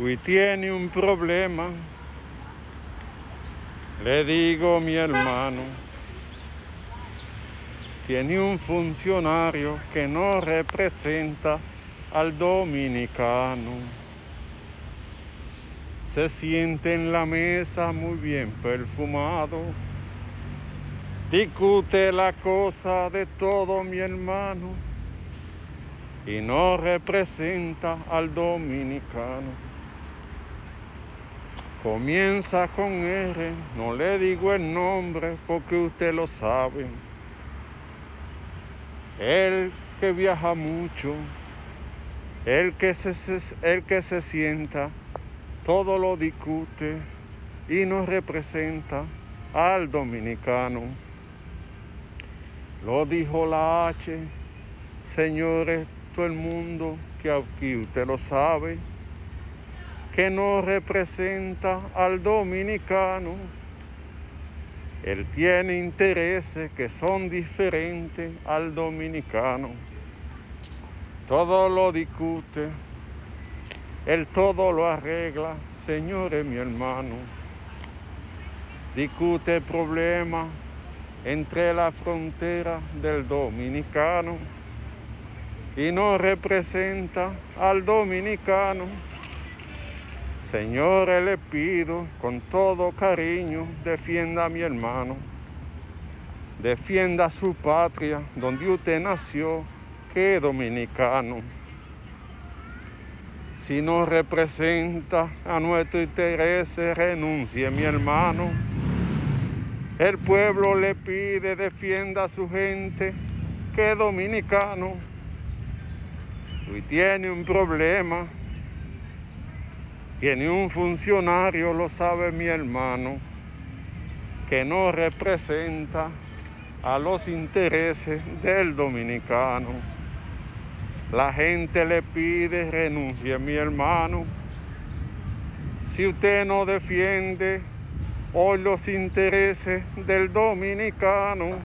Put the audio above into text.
Hoy tiene un problema, le digo mi hermano, tiene un funcionario que no representa al dominicano. Se siente en la mesa muy bien perfumado, discute la cosa de todo mi hermano y no representa al dominicano. Comienza con R, no le digo el nombre porque usted lo sabe. El que viaja mucho, el que se, el que se sienta, todo lo discute y nos representa al dominicano. Lo dijo la H, señores, todo el mundo que aquí usted lo sabe que no representa al dominicano. Él tiene intereses que son diferentes al dominicano. Todo lo discute, él todo lo arregla, señores mi hermano. Discute problemas entre la frontera del dominicano y no representa al dominicano. Señores, le pido con todo cariño, defienda a mi hermano, defienda su patria donde usted nació, que dominicano. Si no representa a nuestro interés, renuncie mi hermano. El pueblo le pide, defienda a su gente, que dominicano. Y tiene un problema que ni un funcionario lo sabe mi hermano, que no representa a los intereses del dominicano. La gente le pide renuncie mi hermano. Si usted no defiende hoy los intereses del dominicano,